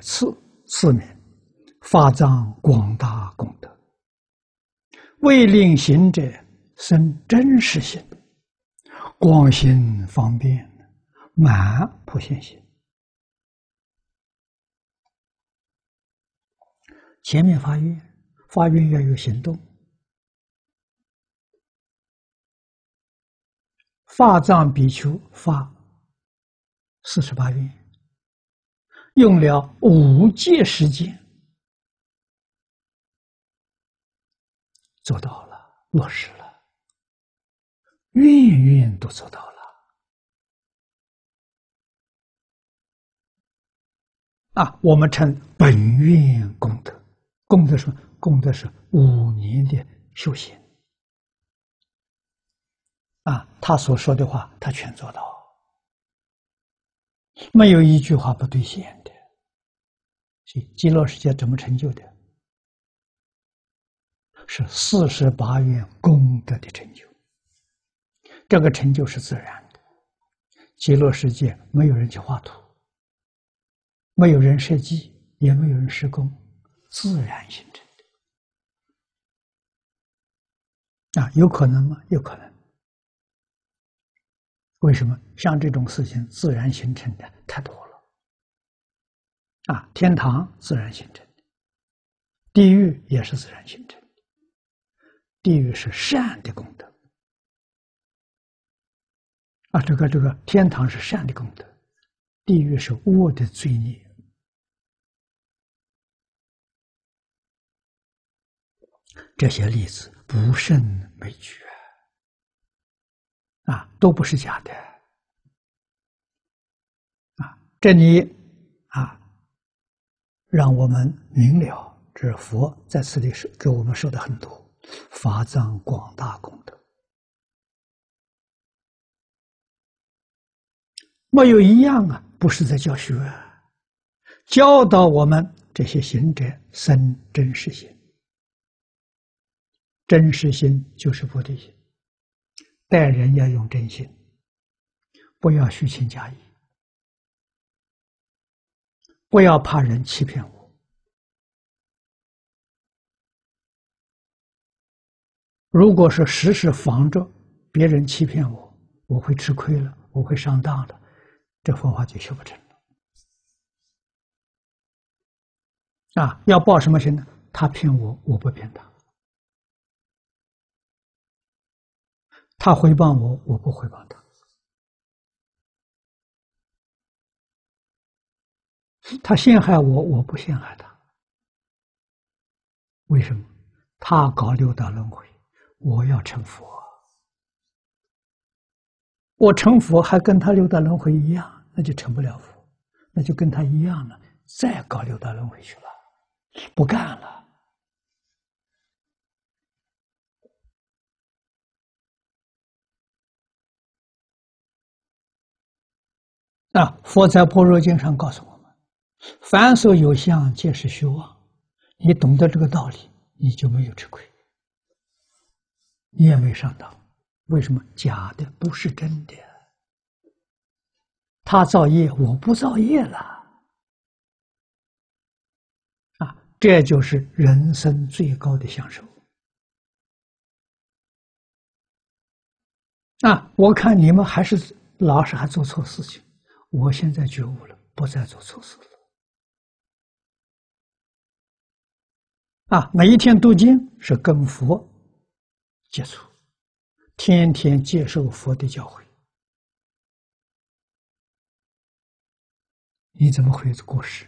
次次名，发藏广大功德，为令行者生真实心，广行方便，满普贤行。前面发愿，发愿要有行动。法藏比丘发四十八愿，用了五届时间做到了，落实了，愿愿都做到了。啊，我们称本愿功德，功德是功德是五年的修行。啊，他所说的话，他全做到，没有一句话不兑现。所以，极乐世界怎么成就的？是四十八愿功德的成就。这个成就是自然的。极乐世界没有人去画图，没有人设计，也没有人施工，自然形成的。啊，有可能吗？有可能。为什么像这种事情自然形成的太多了？啊，天堂自然形成的，地狱也是自然形成的。地狱是善的功德，啊，这个这个天堂是善的功德，地狱是恶的罪孽。这些例子不胜枚举。啊，都不是假的。啊，这里，让我们明了，这佛在此里说给我们说的很多，法藏广大功德，没有一样啊，不是在教学，教导我们这些行者生真实心，真实心就是菩提心。待人要用真心，不要虚情假意，不要怕人欺骗我。如果是时时防着别人欺骗我，我会吃亏了，我会上当了，这佛法就修不成了。啊，要报什么心呢？他骗我，我不骗他。他回报我，我不回报他；他陷害我，我不陷害他。为什么？他搞六道轮回，我要成佛。我成佛还跟他六道轮回一样，那就成不了佛，那就跟他一样了，再搞六道轮回去了，不干了。啊！佛在《般若经》上告诉我：“凡所有相，皆是虚妄。”你懂得这个道理，你就没有吃亏，你也没上当。为什么？假的不是真的。他造业，我不造业了。啊，这就是人生最高的享受。啊，我看你们还是老是还做错事情。我现在觉悟了，不再做错事了。啊，每一天读经是跟佛接触，天天接受佛的教诲，你怎么会有过失？